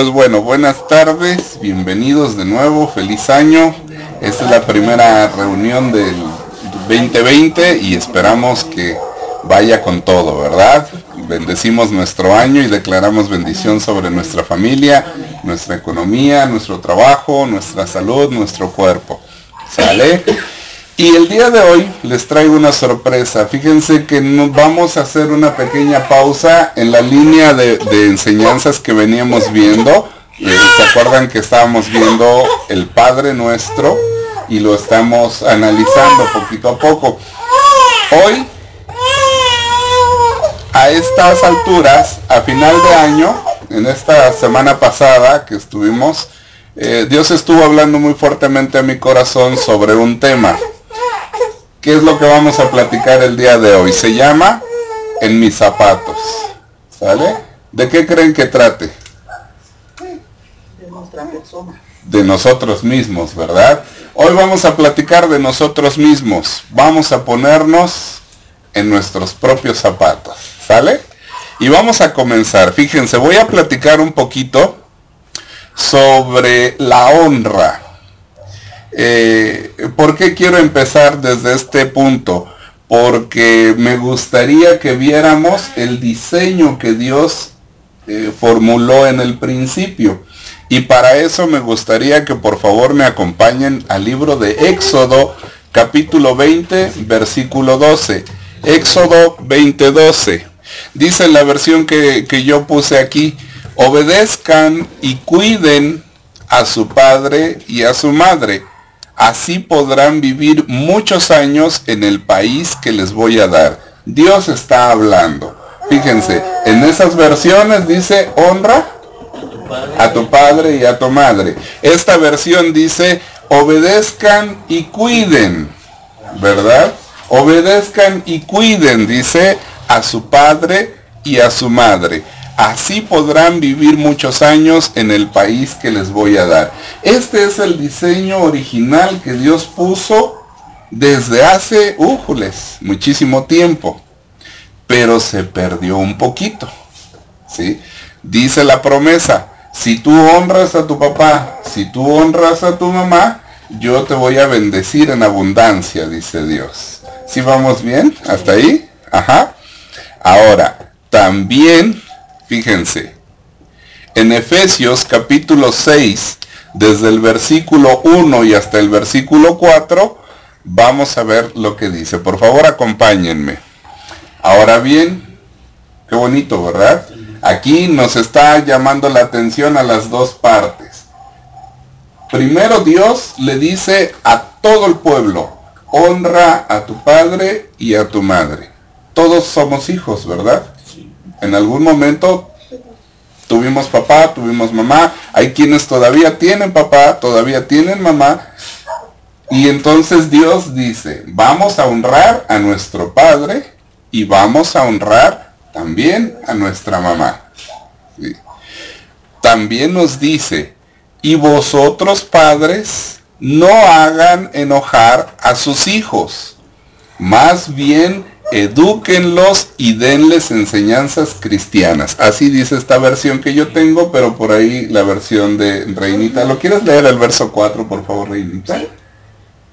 Pues bueno, buenas tardes, bienvenidos de nuevo, feliz año. Esta es la primera reunión del 2020 y esperamos que vaya con todo, ¿verdad? Bendecimos nuestro año y declaramos bendición sobre nuestra familia, nuestra economía, nuestro trabajo, nuestra salud, nuestro cuerpo. ¿Sale? Y el día de hoy les traigo una sorpresa. Fíjense que vamos a hacer una pequeña pausa en la línea de, enseñanzas que veníamos viendo. Eh, ¿Se acuerdan que estábamos viendo el Padre Nuestro? Y lo estamos analizando poquito a poco. Hoy, a estas alturas, a final de año, en esta semana pasada que estuvimos, eh, Dios estuvo hablando muy fuertemente a mi corazón sobre un tema. ¿Qué es lo que vamos a platicar el día de hoy? Se llama En mis zapatos. ¿Sale? ¿De qué creen que trate? De nuestra persona. De nosotros mismos, ¿verdad? Hoy vamos a platicar de nosotros mismos. Vamos a ponernos en nuestros propios zapatos. ¿Sale? Y vamos a comenzar. Fíjense, voy a platicar un poquito sobre la honra. Eh, ¿Por qué quiero empezar desde este punto? Porque me gustaría que viéramos el diseño que Dios eh, formuló en el principio. Y para eso me gustaría que por favor me acompañen al libro de Éxodo, capítulo 20, versículo 12. Éxodo 20, 12. Dice la versión que, que yo puse aquí, obedezcan y cuiden a su padre y a su madre Así podrán vivir muchos años en el país que les voy a dar. Dios está hablando. Fíjense, en esas versiones dice honra a tu padre y a tu madre. Esta versión dice obedezcan y cuiden, ¿verdad? Obedezcan y cuiden, dice a su padre y a su madre. Así podrán vivir muchos años en el país que les voy a dar. Este es el diseño original que Dios puso desde hace, újules, muchísimo tiempo. Pero se perdió un poquito. ¿sí? Dice la promesa, si tú honras a tu papá, si tú honras a tu mamá, yo te voy a bendecir en abundancia, dice Dios. ¿Sí vamos bien? ¿Hasta ahí? Ajá. Ahora, también Fíjense, en Efesios capítulo 6, desde el versículo 1 y hasta el versículo 4, vamos a ver lo que dice. Por favor, acompáñenme. Ahora bien, qué bonito, ¿verdad? Aquí nos está llamando la atención a las dos partes. Primero Dios le dice a todo el pueblo, honra a tu padre y a tu madre. Todos somos hijos, ¿verdad? En algún momento tuvimos papá, tuvimos mamá. Hay quienes todavía tienen papá, todavía tienen mamá. Y entonces Dios dice, vamos a honrar a nuestro padre y vamos a honrar también a nuestra mamá. También nos dice, y vosotros padres no hagan enojar a sus hijos, más bien edúquenlos y denles enseñanzas cristianas. Así dice esta versión que yo tengo, pero por ahí la versión de Reinita. ¿Lo quieres leer el verso 4, por favor, Reinita?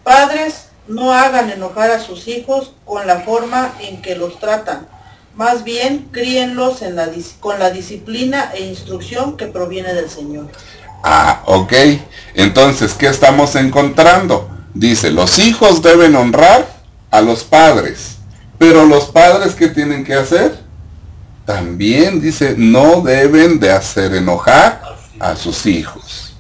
Padres, no hagan enojar a sus hijos con la forma en que los tratan. Más bien, críenlos en la, con la disciplina e instrucción que proviene del Señor. Ah, ok. Entonces, ¿qué estamos encontrando? Dice, los hijos deben honrar a los padres pero los padres, ¿qué tienen que hacer? También dice, no deben de hacer enojar a sus hijos.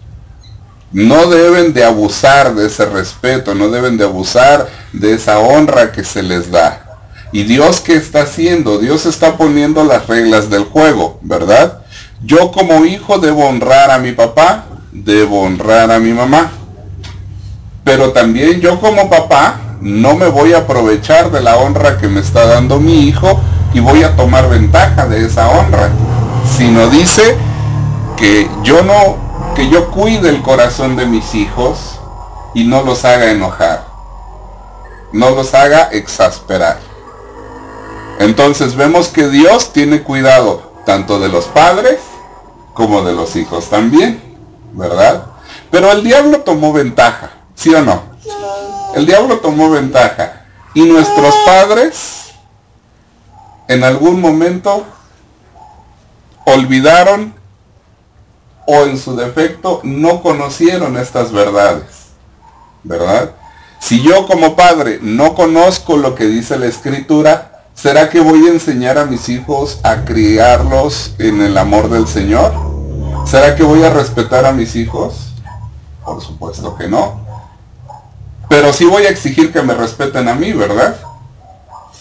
No deben de abusar de ese respeto, no deben de abusar de esa honra que se les da. ¿Y Dios qué está haciendo? Dios está poniendo las reglas del juego, ¿verdad? Yo como hijo debo honrar a mi papá, debo honrar a mi mamá. Pero también yo como papá no me voy a aprovechar de la honra que me está dando mi hijo y voy a tomar ventaja de esa honra, sino dice que yo no, que yo cuide el corazón de mis hijos y no los haga enojar, no los haga exasperar. Entonces vemos que Dios tiene cuidado tanto de los padres como de los hijos también, ¿verdad? Pero el diablo tomó ventaja, ¿sí o no? El diablo tomó ventaja. Y nuestros padres en algún momento olvidaron o en su defecto no conocieron estas verdades, ¿verdad? Si yo como padre no conozco lo que dice la escritura, ¿será que voy a enseñar a mis hijos a criarlos en el amor del Señor? ¿Será que voy a respetar a mis hijos? Por supuesto que no. Pero sí voy a exigir que me respeten a mí, ¿verdad?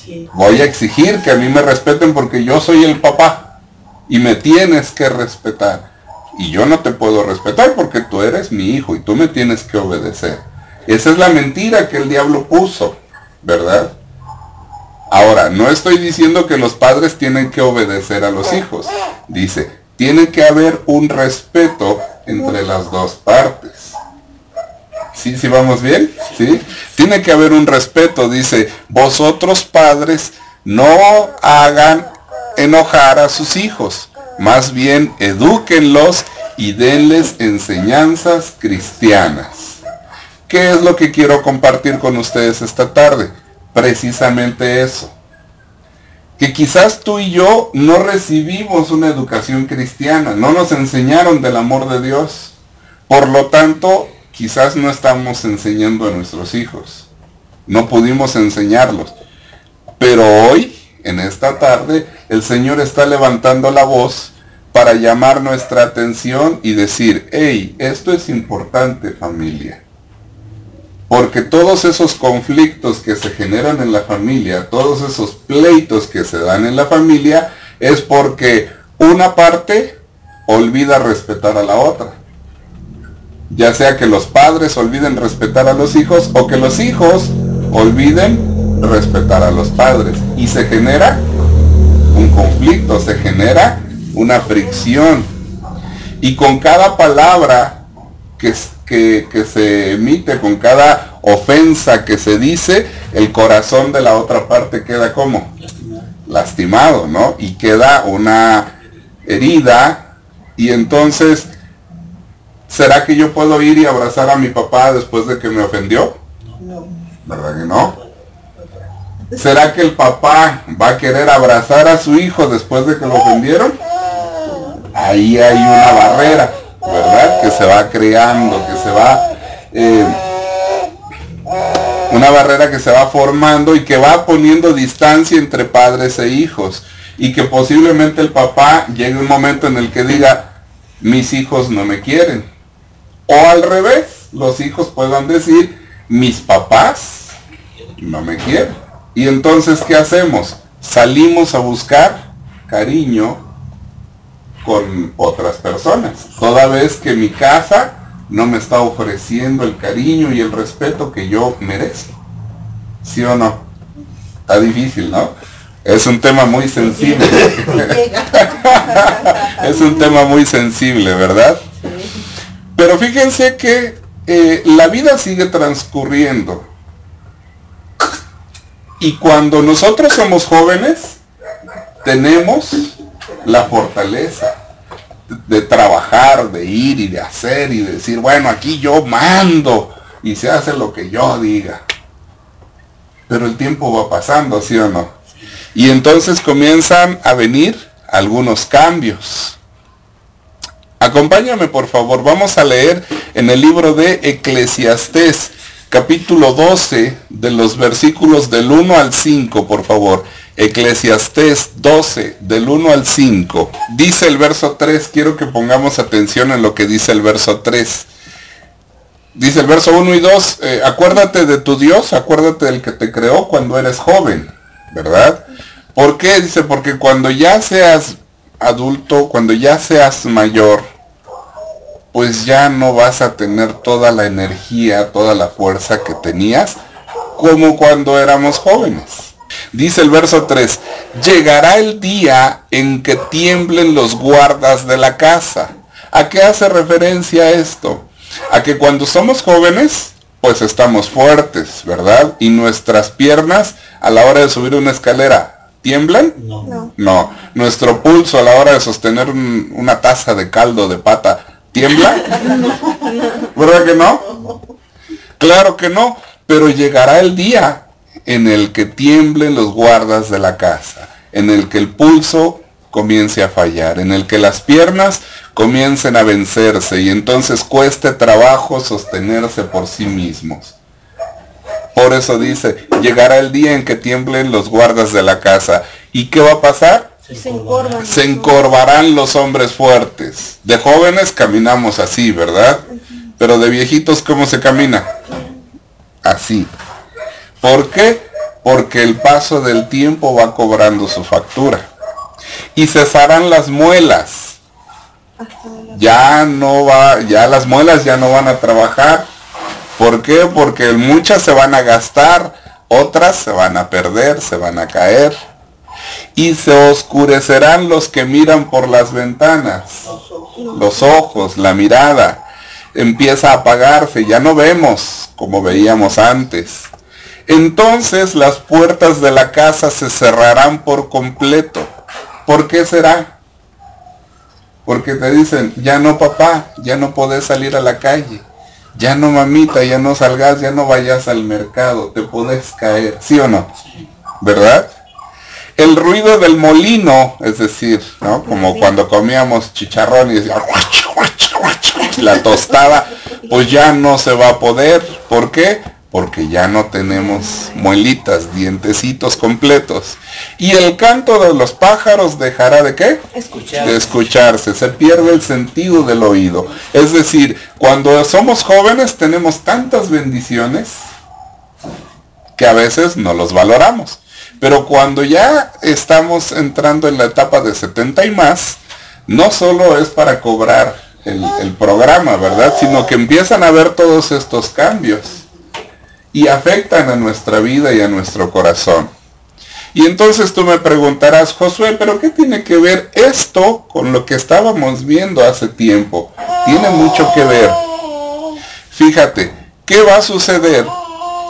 Sí. Voy a exigir que a mí me respeten porque yo soy el papá y me tienes que respetar. Y yo no te puedo respetar porque tú eres mi hijo y tú me tienes que obedecer. Esa es la mentira que el diablo puso, ¿verdad? Ahora, no estoy diciendo que los padres tienen que obedecer a los hijos. Dice, tiene que haber un respeto entre las dos partes. ¿Sí, vamos bien? ¿Sí? Tiene que haber un respeto. Dice, vosotros padres no hagan enojar a sus hijos. Más bien, edúquenlos y denles enseñanzas cristianas. ¿Qué es lo que quiero compartir con ustedes esta tarde? Precisamente eso. Que quizás tú y yo no recibimos una educación cristiana, no nos enseñaron del amor de Dios. Por lo tanto, quizás no estamos enseñando a nuestros hijos. No pudimos enseñarlos. Pero hoy, en esta tarde, el Señor está levantando la voz para llamar nuestra atención y decir, hey, esto es importante familia. Porque todos esos conflictos que se generan en la familia, todos esos pleitos que se dan en la familia, es porque una parte olvida respetar a la otra. Ya sea que los padres olviden respetar a los hijos o que los hijos olviden respetar a los padres. Y se genera un conflicto, se genera una fricción. Y con cada palabra que, que, se emite, con cada ofensa que se dice, el corazón de la otra parte queda como lastimado, ¿no? Y queda una herida y entonces, ¿será que yo puedo ir y abrazar a mi papá después de que me ofendió? No. ¿Verdad que no? ¿Será que el papá va a querer abrazar a su hijo después de que lo ofendieron? Ahí hay una barrera. ¿verdad? Que se va creando, que se va... Eh, una barrera que se va formando y que va poniendo distancia entre padres e hijos. Y que posiblemente el papá llegue un momento en el que diga, mis hijos no me quieren. O al revés, los hijos puedan decir, mis papás no me quieren. Y entonces, ¿qué hacemos? Salimos a buscar cariño, con otras personas. Toda vez que mi casa no me está ofreciendo el cariño y el respeto que yo merezco. ¿Sí o no? Está difícil, ¿no? Es un tema muy sensible. es un tema muy sensible, ¿verdad? Pero fíjense que eh, la vida sigue transcurriendo. Y cuando nosotros somos jóvenes, tenemos la fortaleza de trabajar, de ir y de hacer y de decir, bueno, aquí yo mando y se hace lo que yo diga. Pero el tiempo va pasando, ¿sí o no? Y entonces comienzan a venir algunos cambios. Acompáñame por favor, vamos a leer en el libro de Eclesiastés, capítulo 12, de los versículos del 1 al 5, por favor. Eclesiastés 12, del 1 al 5. Dice el verso 3, quiero que pongamos atención en lo que dice el verso 3. Dice el verso 1 y 2, eh, acuérdate de tu Dios, acuérdate del que te creó cuando eres joven, ¿verdad? ¿Por qué? Dice, porque cuando ya seas adulto, cuando ya seas mayor, pues ya no vas a tener toda la energía, toda la fuerza que tenías como cuando éramos jóvenes. Dice el verso 3, llegará el día en que tiemblen los guardas de la casa. ¿A qué hace referencia esto? A que cuando somos jóvenes, pues estamos fuertes, ¿verdad? Y nuestras piernas a la hora de subir una escalera ¿Tiemblan? No. No. Nuestro pulso a la hora de sostener un- una taza de caldo de pata, ¿tiembla? ¿Verdad que no? Claro que no, pero llegará el día en el que tiemblen los guardas de la casa, en el que el pulso comience a fallar, en el que las piernas comiencen a vencerse y entonces cueste trabajo sostenerse por sí mismos. Por eso dice, llegará el día en que tiemblen los guardas de la casa. ¿Y qué va a pasar? Se encorvan. Se encorvarán los hombres fuertes. De jóvenes caminamos así, ¿verdad? Pero de viejitos, ¿cómo se camina? Así. ¿Por qué? Porque el paso del tiempo va cobrando su factura. Y cesarán las muelas. Ya no va, ya las muelas ya no van a trabajar. ¿Por qué? Porque muchas se van a gastar, otras se van a perder, se van a caer y se oscurecerán los que miran por las ventanas. Los ojos, la mirada, empieza a apagarse, ya no vemos como veíamos antes. Entonces las puertas de la casa se cerrarán por completo. ¿Por qué será? Porque te dicen, ya no papá, ya no podés salir a la calle. Ya no mamita, ya no salgas, ya no vayas al mercado, te podés caer, ¿sí o no? ¿Verdad? el ruido del molino, es decir, ¿no? Como cuando comíamos chicharrón y decía, la tostada, pues ya no se va a poder. ¿Por qué? Porque ya no tenemos muelitas, dientecitos completos. Y el canto de los pájaros dejará de qué? Escuchar. de escucharse, se pierde el sentido del oído. Es decir, cuando somos jóvenes tenemos tantas bendiciones que a veces no los valoramos. Pero cuando ya estamos entrando en la etapa de 70 y más, no solo es para cobrar el, el programa, ¿verdad? Sino que empiezan a ver todos estos cambios y afectan a nuestra vida y a nuestro corazón. Y entonces tú me preguntarás, Josué, pero ¿qué tiene que ver esto con lo que estábamos viendo hace tiempo? Tiene mucho que ver. Fíjate, ¿qué va a suceder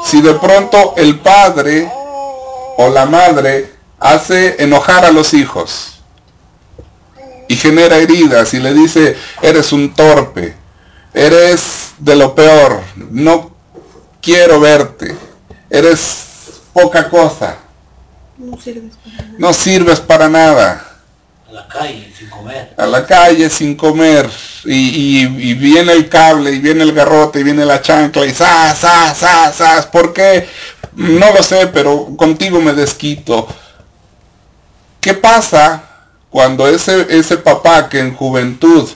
si de pronto el padre o la madre hace enojar a los hijos y genera heridas y le dice, eres un torpe, eres de lo peor, no quiero verte, eres poca cosa, No sirves para nada. no sirves para nada, a la calle sin comer. a la calle sin comer y, y- y viene el cable y viene el garrote y viene la chancla y ¡zas, zas, zas, zas! ¿Por qué? No lo sé, pero contigo me desquito. ¿Qué pasa cuando ese, ese papá que en juventud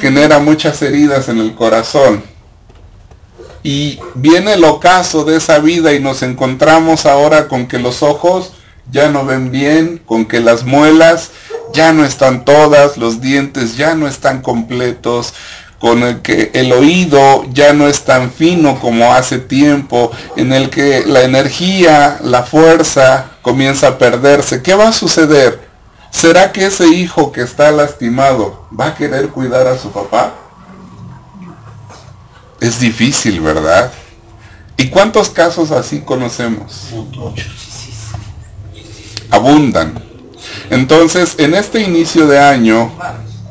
genera muchas heridas en el corazón y viene el ocaso de esa vida y nos encontramos ahora con que los ojos ya no ven bien, con que las muelas ya no están todas, los dientes ya no están completos, con el que el oído ya no es tan fino como hace tiempo, en el que la energía, la fuerza comienza a perderse. ¿Qué va a suceder? ¿Será que ese hijo que está lastimado va a querer cuidar a su papá? Es difícil, ¿verdad? ¿Y cuántos casos así conocemos? Abundan. Entonces, en este inicio de año,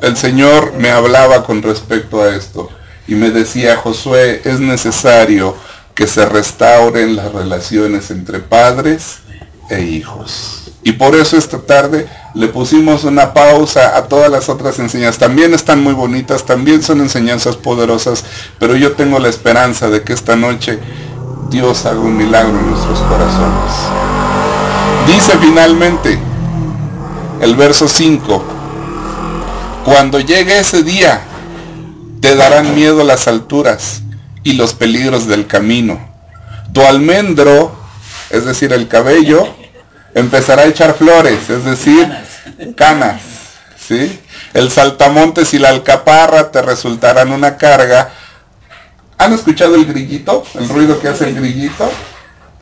el Señor me hablaba con respecto a esto y me decía, Josué, es necesario que se restauren las relaciones entre padres e hijos. Y por eso esta tarde le pusimos una pausa a todas las otras enseñanzas. También están muy bonitas, también son enseñanzas poderosas, pero yo tengo la esperanza de que esta noche Dios haga un milagro en nuestros corazones. Dice finalmente el verso 5, cuando llegue ese día, te darán miedo las alturas y los peligros del camino. Tu almendro, es decir, el cabello, empezará a echar flores, es decir, canas. ¿sí? El saltamontes y la alcaparra te resultarán una carga. ¿Han escuchado el grillito? El ruido que hace el grillito.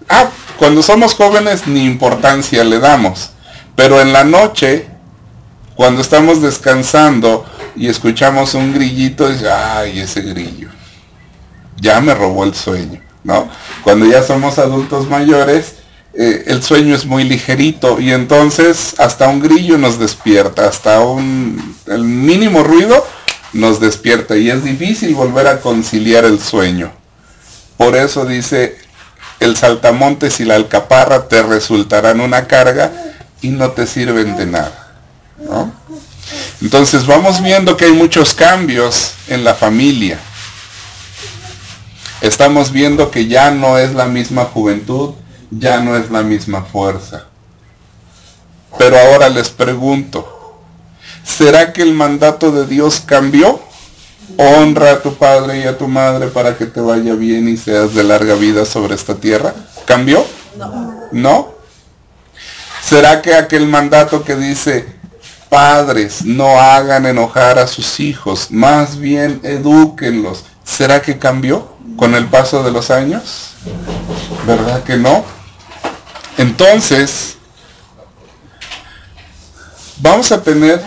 Ah, cuando somos jóvenes ni importancia le damos. Pero en la noche, cuando estamos descansando y escuchamos un grillito, dice, ay, ese grillo. Ya me robó el sueño, ¿no? Cuando ya somos adultos mayores, eh, el sueño es muy ligerito y entonces hasta un grillo nos despierta, hasta un el mínimo ruido nos despierta y es difícil volver a conciliar el sueño. Por eso dice, el saltamontes y la alcaparra te resultarán una carga y no te sirven de nada. Entonces vamos viendo que hay muchos cambios en la familia. Estamos viendo que ya no es la misma juventud, ya no es la misma fuerza. Pero ahora les pregunto, ¿será que el mandato de Dios cambió? Honra a tu padre y a tu madre para que te vaya bien y seas de larga vida sobre esta tierra. ¿Cambió? No. ¿No? ¿Será que aquel mandato que dice, padres, no hagan enojar a sus hijos, más bien edúquenlos, ¿será que cambió con el paso de los años? ¿Verdad que no? Entonces, vamos a tener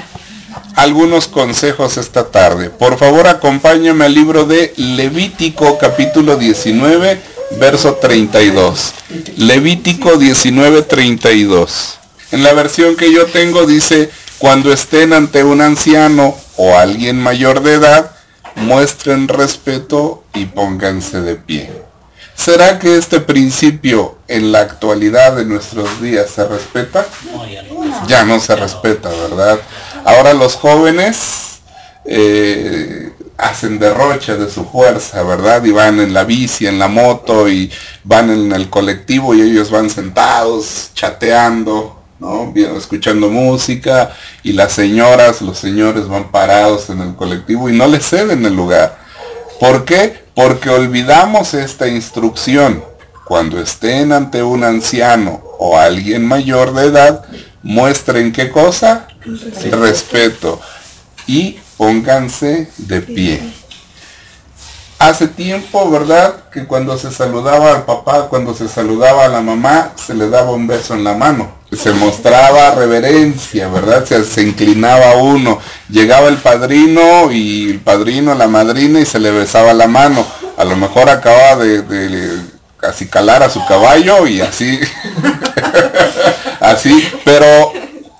algunos consejos esta tarde. Por favor, acompáñame al libro de Levítico capítulo 19, verso 32. Levítico 19, 32. En la versión que yo tengo dice, cuando estén ante un anciano o alguien mayor de edad, muestren respeto y pónganse de pie. ¿Será que este principio en la actualidad de nuestros días se respeta? ya, no. se respeta, ¿verdad? Ahora los jóvenes eh, hacen derroche de su fuerza, ¿verdad? Y van en la bici, en la moto y van en el colectivo y ellos van sentados, chateando, ¿no? escuchando música y las señoras, los señores van parados en el colectivo y no les ceden el lugar. ¿Por qué? Porque olvidamos esta instrucción. Cuando estén ante un anciano o alguien mayor de edad, muestren qué cosa? Respeto. Y pónganse de pie. Hace tiempo, ¿verdad? Que cuando se saludaba al papá, cuando se saludaba a la mamá, se le daba un beso en la mano. Se mostraba reverencia, ¿verdad? Se, inclinaba uno. Llegaba el padrino y el padrino, la madrina y se le besaba la mano. A lo mejor acababa de, de calar a su caballo y así. así. Pero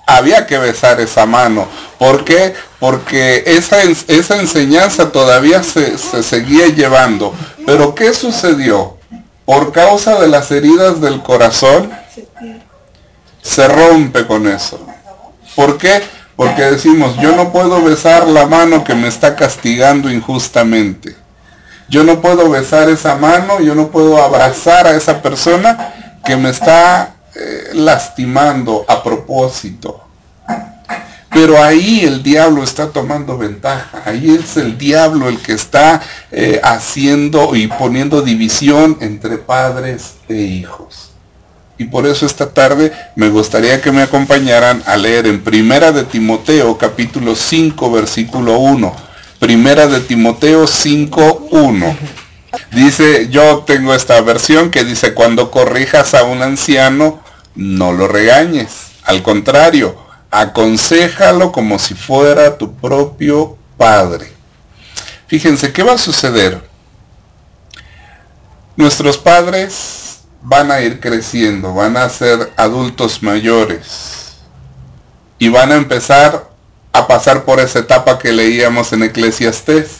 había que besar esa mano. ¿Por qué? Porque esa, esa enseñanza todavía se, se seguía llevando. Pero ¿qué sucedió? Por causa de las heridas del corazón, se rompe con eso. ¿Por qué? Porque decimos, yo no puedo besar la mano que me está castigando injustamente. Yo no puedo besar esa mano, yo no puedo abrazar a esa persona que me está eh, lastimando a propósito. Pero ahí el diablo está tomando ventaja. Ahí es el diablo el que está eh, haciendo y poniendo división entre padres e hijos. Y por eso esta tarde me gustaría que me acompañaran a leer en Primera de Timoteo capítulo 5 versículo 1. Primera de Timoteo 5, 1. Dice, yo tengo esta versión que dice, cuando corrijas a un anciano, no lo regañes. Al contrario, aconsejalo como si fuera tu propio padre. Fíjense, ¿qué va a suceder? Nuestros padres van a ir creciendo, van a ser adultos mayores y van a empezar a pasar por esa etapa que leíamos en Eclesiastés,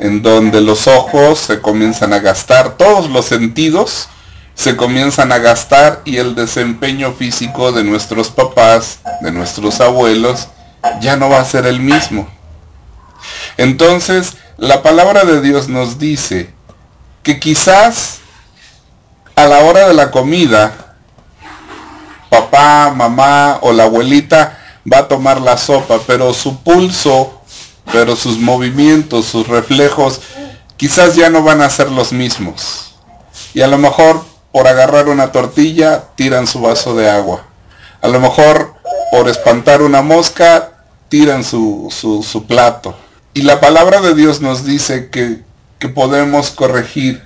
en donde los ojos se comienzan a gastar, todos los sentidos se comienzan a gastar y el desempeño físico de nuestros papás, de nuestros abuelos, ya no va a ser el mismo. Entonces, la palabra de Dios nos dice que quizás a la hora de la comida, papá, mamá o la abuelita va a tomar la sopa, pero su pulso, pero sus movimientos, sus reflejos, quizás ya no van a ser los mismos. Y a lo mejor por agarrar una tortilla tiran su vaso de agua. A lo mejor por espantar una mosca tiran su, su, plato. Y la palabra de Dios nos dice que, que podemos corregir,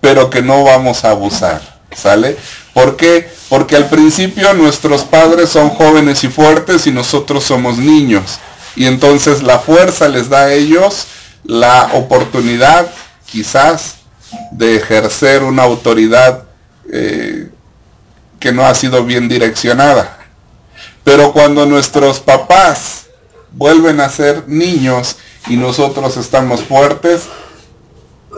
pero que no vamos a abusar. ¿Sale? ¿Por qué? Porque al principio nuestros padres son jóvenes y fuertes y nosotros somos niños. Y entonces la fuerza les da a ellos la oportunidad quizás de ejercer una autoridad eh, que no ha sido bien direccionada. Pero cuando nuestros papás vuelven a ser niños y nosotros estamos fuertes,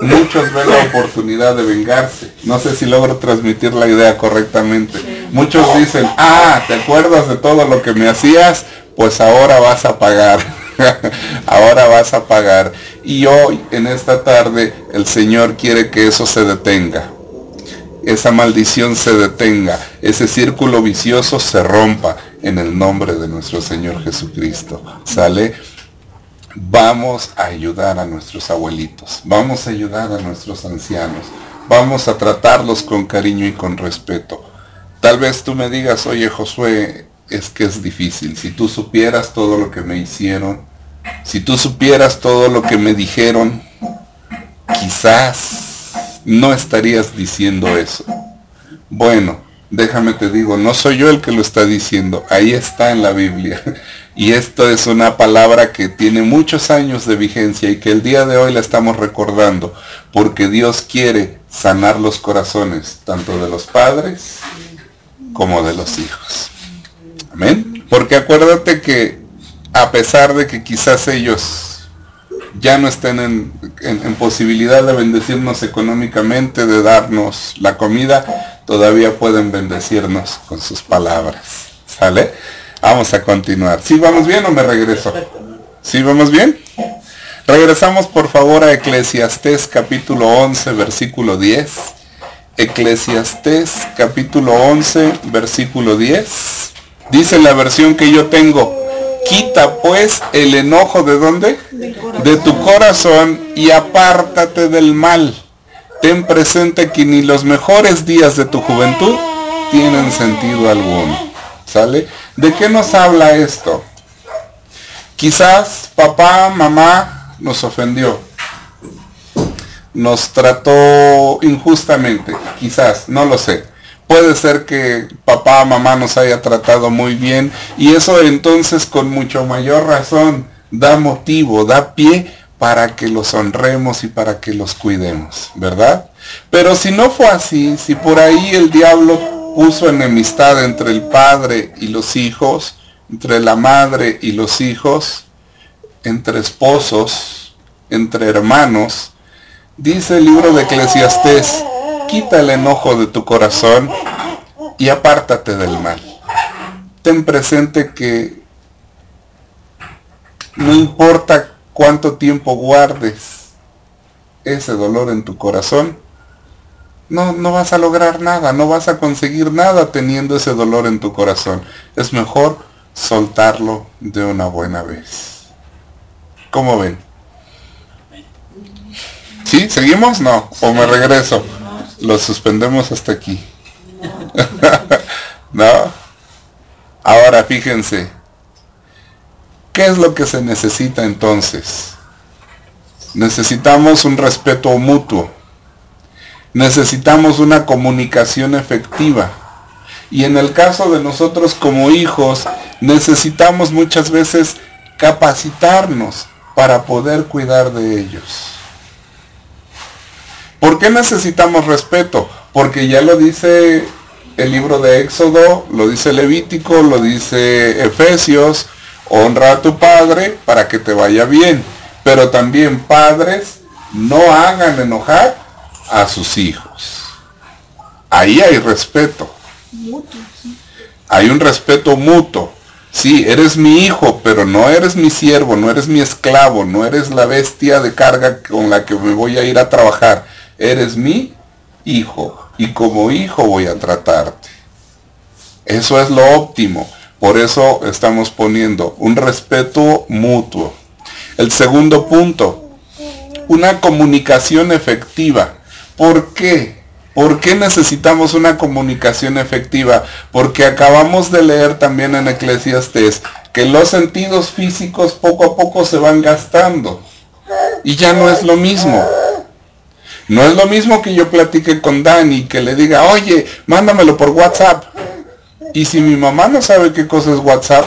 muchos ven la oportunidad de vengarse. No sé si logro transmitir la idea correctamente. Muchos dicen, ah, ¿te acuerdas de todo lo que me hacías? Pues ahora vas a pagar. ahora vas a pagar. Y hoy, en esta tarde, el Señor quiere que eso se detenga. Esa maldición se detenga. Ese círculo vicioso se rompa en el nombre de nuestro Señor Jesucristo. ¿Sale? vamos a ayudar a nuestros abuelitos, vamos a ayudar a nuestros ancianos, vamos a tratarlos con cariño y con respeto. Tal vez tú me digas, oye Josué, es que es difícil, si tú supieras todo lo que me hicieron, si tú supieras todo lo que me dijeron, quizás no estarías diciendo eso. Bueno, déjame te digo, no soy yo el que lo está diciendo, ahí está en la Biblia. Y esto es una palabra que tiene muchos años de vigencia y que el día de hoy la estamos recordando, porque Dios quiere sanar los corazones, tanto de los padres como de los hijos. Amén. Porque acuérdate que a pesar de que quizás ellos ya no estén en, posibilidad de bendecirnos económicamente, de darnos la comida, todavía pueden bendecirnos con sus palabras. ¿Sale? Vamos a continuar. ¿Sí vamos bien o me regreso? ¿Sí vamos bien? Regresamos por favor a Eclesiastés capítulo 11, versículo 10. Eclesiastés capítulo 11, versículo 10. Dice la versión que yo tengo, quita pues el enojo de dónde? De tu corazón y apártate del mal. Ten presente que ni los mejores días de tu juventud tienen sentido alguno. ¿Sale? ¿De qué nos habla esto? Quizás papá, mamá nos ofendió. Nos trató injustamente. Quizás, no lo sé. Puede ser que papá, mamá nos haya tratado muy bien y eso entonces con mucho mayor razón da motivo, da pie para que los honremos y para que los cuidemos, ¿verdad? Pero si no fue así, si por ahí el diablo puso enemistad entre el padre y los hijos, entre la madre y los hijos, entre esposos, entre hermanos. Dice el libro de Eclesiastés, quita el enojo de tu corazón y apártate del mal. Ten presente que no importa cuánto tiempo guardes ese dolor en tu corazón, no, no vas a lograr nada, no vas a conseguir nada teniendo ese dolor en tu corazón. Es mejor soltarlo de una buena vez. ¿Cómo ven? ¿Sí? ¿Seguimos? No. ¿O me regreso? Lo suspendemos hasta aquí. ¿No? Ahora fíjense. ¿Qué es lo que se necesita entonces? Necesitamos un respeto mutuo necesitamos una comunicación efectiva. Y en el caso de nosotros como hijos, necesitamos muchas veces capacitarnos para poder cuidar de ellos. ¿Por qué necesitamos respeto? Porque ya lo dice el libro de Éxodo, lo dice Levítico, lo dice Efesios, honra a tu padre para que te vaya bien. Pero también padres, no hagan enojar a sus hijos. Ahí hay respeto. Hay un respeto mutuo. Sí, eres mi hijo, pero no eres mi siervo, no eres mi esclavo, no eres la bestia de carga con la que me voy a ir a trabajar. Eres mi hijo y como hijo voy a tratarte. Eso es lo óptimo. Por eso estamos poniendo un respeto mutuo. El segundo punto, una comunicación efectiva. ¿Por qué? ¿Por qué necesitamos una comunicación efectiva? Porque acabamos de leer también en Eclesiastes que los sentidos físicos poco a poco se van gastando. Y ya no es lo mismo. No es lo mismo que yo platique con Dani, que le diga, oye, mándamelo por WhatsApp. Y si mi mamá no sabe qué cosa es WhatsApp,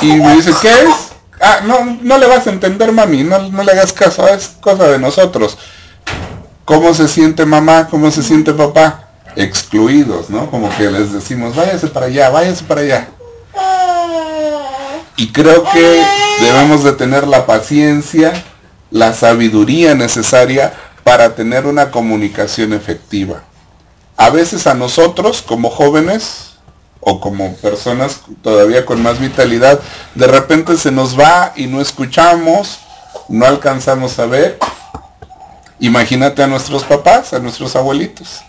y me dice, ¿qué es? Ah, no, no le vas a entender, mami, no, no le hagas caso, es cosa de nosotros. ¿Cómo se siente mamá? ¿Cómo se siente papá? excluidos, ¿no? Como que les decimos, váyase para allá, váyase para allá. Y creo que debemos de tener la paciencia, la sabiduría necesaria para tener una comunicación efectiva. A veces a nosotros como jóvenes o como personas todavía con más vitalidad, de repente se nos va y no escuchamos, no alcanzamos a ver. Imagínate a nuestros papás, a nuestros abuelitos.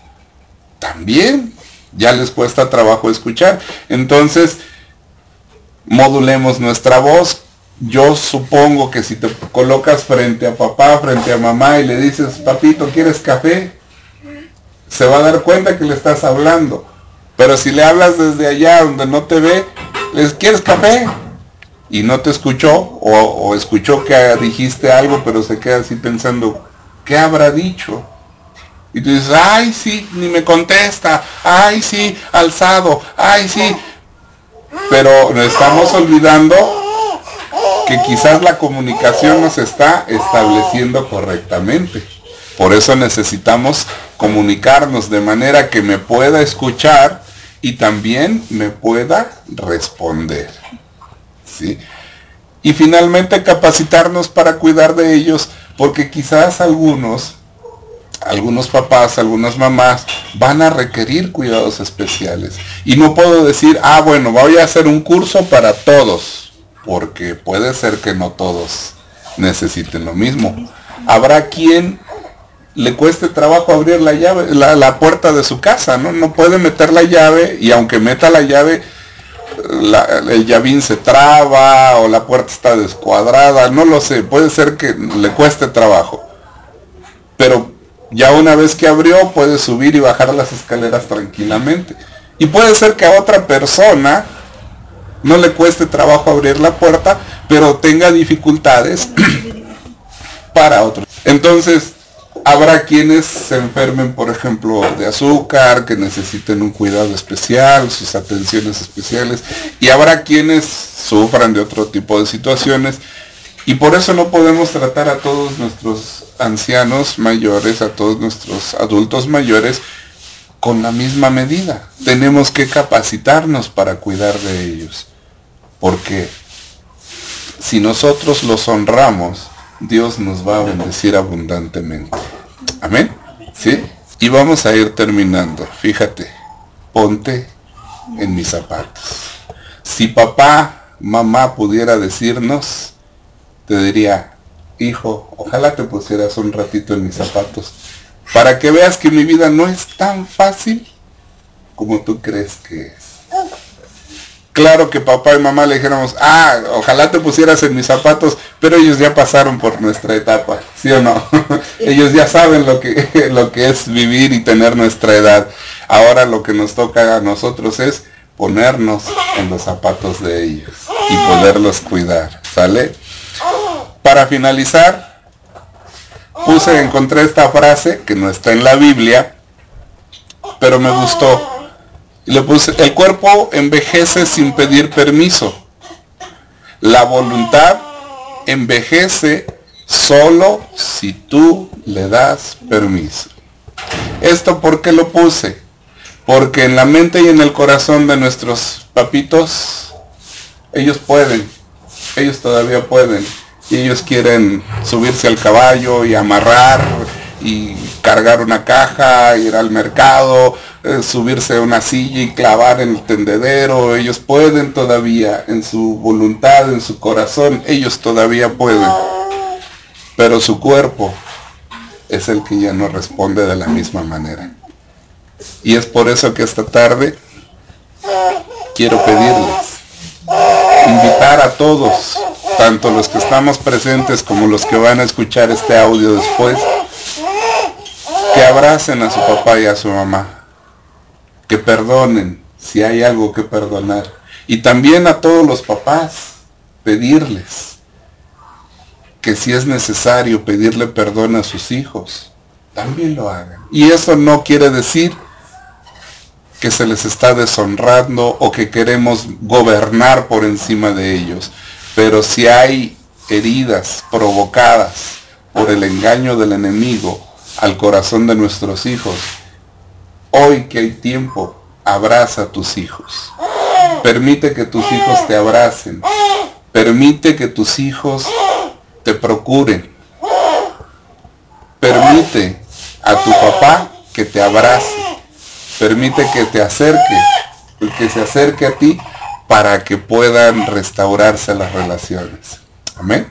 También ya les cuesta trabajo escuchar. Entonces, modulemos nuestra voz yo supongo que si te colocas frente a papá, frente a mamá y le dices, papito, ¿quieres café? Se va a dar cuenta que le estás hablando. Pero si le hablas desde allá donde no te ve, les ¿quieres café? Y no te escuchó o, escuchó que dijiste algo, pero se queda así pensando, ¿qué habrá dicho? Y tú dices, ay sí, ni me contesta, ay sí, alzado, ay sí. Pero nos estamos olvidando que quizás la comunicación no se está estableciendo correctamente. Por eso necesitamos comunicarnos de manera que me pueda escuchar y también me pueda responder. ¿sí? Y finalmente capacitarnos para cuidar de ellos, porque quizás algunos, algunos papás, algunas mamás van a requerir cuidados especiales. Y no puedo decir, ah, bueno, voy a hacer un curso para todos porque puede ser que no todos necesiten lo mismo. Habrá quien le cueste trabajo abrir la llave, la, puerta de su casa, ¿no? No puede meter la llave y aunque meta la llave, el llavín se traba o la puerta está descuadrada, no lo sé, puede ser que le cueste trabajo. Pero ya una vez que abrió puede subir y bajar las escaleras tranquilamente. Y puede ser que a otra persona no le cueste trabajo abrir la puerta, pero tenga dificultades para otros. Entonces, habrá quienes se enfermen, por ejemplo, de azúcar, que necesiten un cuidado especial, sus atenciones especiales, y habrá quienes sufran de otro tipo de situaciones, y por eso no podemos tratar a todos nuestros ancianos mayores, a todos nuestros adultos mayores, con la misma medida. Tenemos que capacitarnos para cuidar de ellos. Porque si nosotros los honramos, Dios nos va a bendecir abundantemente. Amén. ¿Sí? Y vamos a ir terminando. Fíjate, ponte en mis zapatos. Si papá, mamá pudiera decirnos, te diría, hijo, ojalá te pusieras un ratito en mis zapatos, para que veas que mi vida no es tan fácil como tú crees que es claro que papá y mamá le dijéramos, ah, ojalá te pusieras en mis zapatos, pero ellos ya pasaron por nuestra etapa, ¿sí o no? ellos ya saben lo que, lo que es vivir y tener nuestra edad. Ahora lo que nos toca a nosotros es ponernos en los zapatos de ellos y poderlos cuidar, ¿sale? Para finalizar, puse, encontré esta frase que no está en la Biblia, pero me gustó le puse, el cuerpo envejece sin pedir permiso. La voluntad envejece solo si tú le das permiso. ¿Esto por qué lo puse? Porque en la mente y en el corazón de nuestros papitos, ellos pueden, ellos todavía pueden. Y ellos quieren subirse al caballo y amarrar y cargar una caja, ir al mercado, eh, subirse a una silla y clavar en el tendedero, ellos pueden todavía, en su voluntad, en su corazón, ellos todavía pueden. Pero su cuerpo es el que ya no responde de la misma manera. Y es por eso que esta tarde quiero pedirles, invitar a todos, tanto los que estamos presentes como los que van a escuchar este audio después, que abracen a su papá y a su mamá que perdonen si hay algo que perdonar. Y también a todos los papás, pedirles que si es necesario pedirle perdón a sus hijos, también lo hagan. Y eso no quiere decir que se les está deshonrando o que queremos gobernar por encima de ellos. Pero si hay heridas provocadas por el engaño del enemigo al corazón de nuestros hijos, Hoy que hay tiempo, abraza a tus hijos. Permite que tus hijos te abracen. Permite que tus hijos te procuren. Permite a tu papá que te abrace. Permite que te acerque, que se acerque a ti para que puedan restaurarse las relaciones. Amén.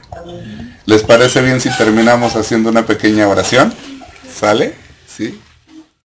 ¿Les parece bien si terminamos haciendo una pequeña oración? ¿Sale? ¿Sí?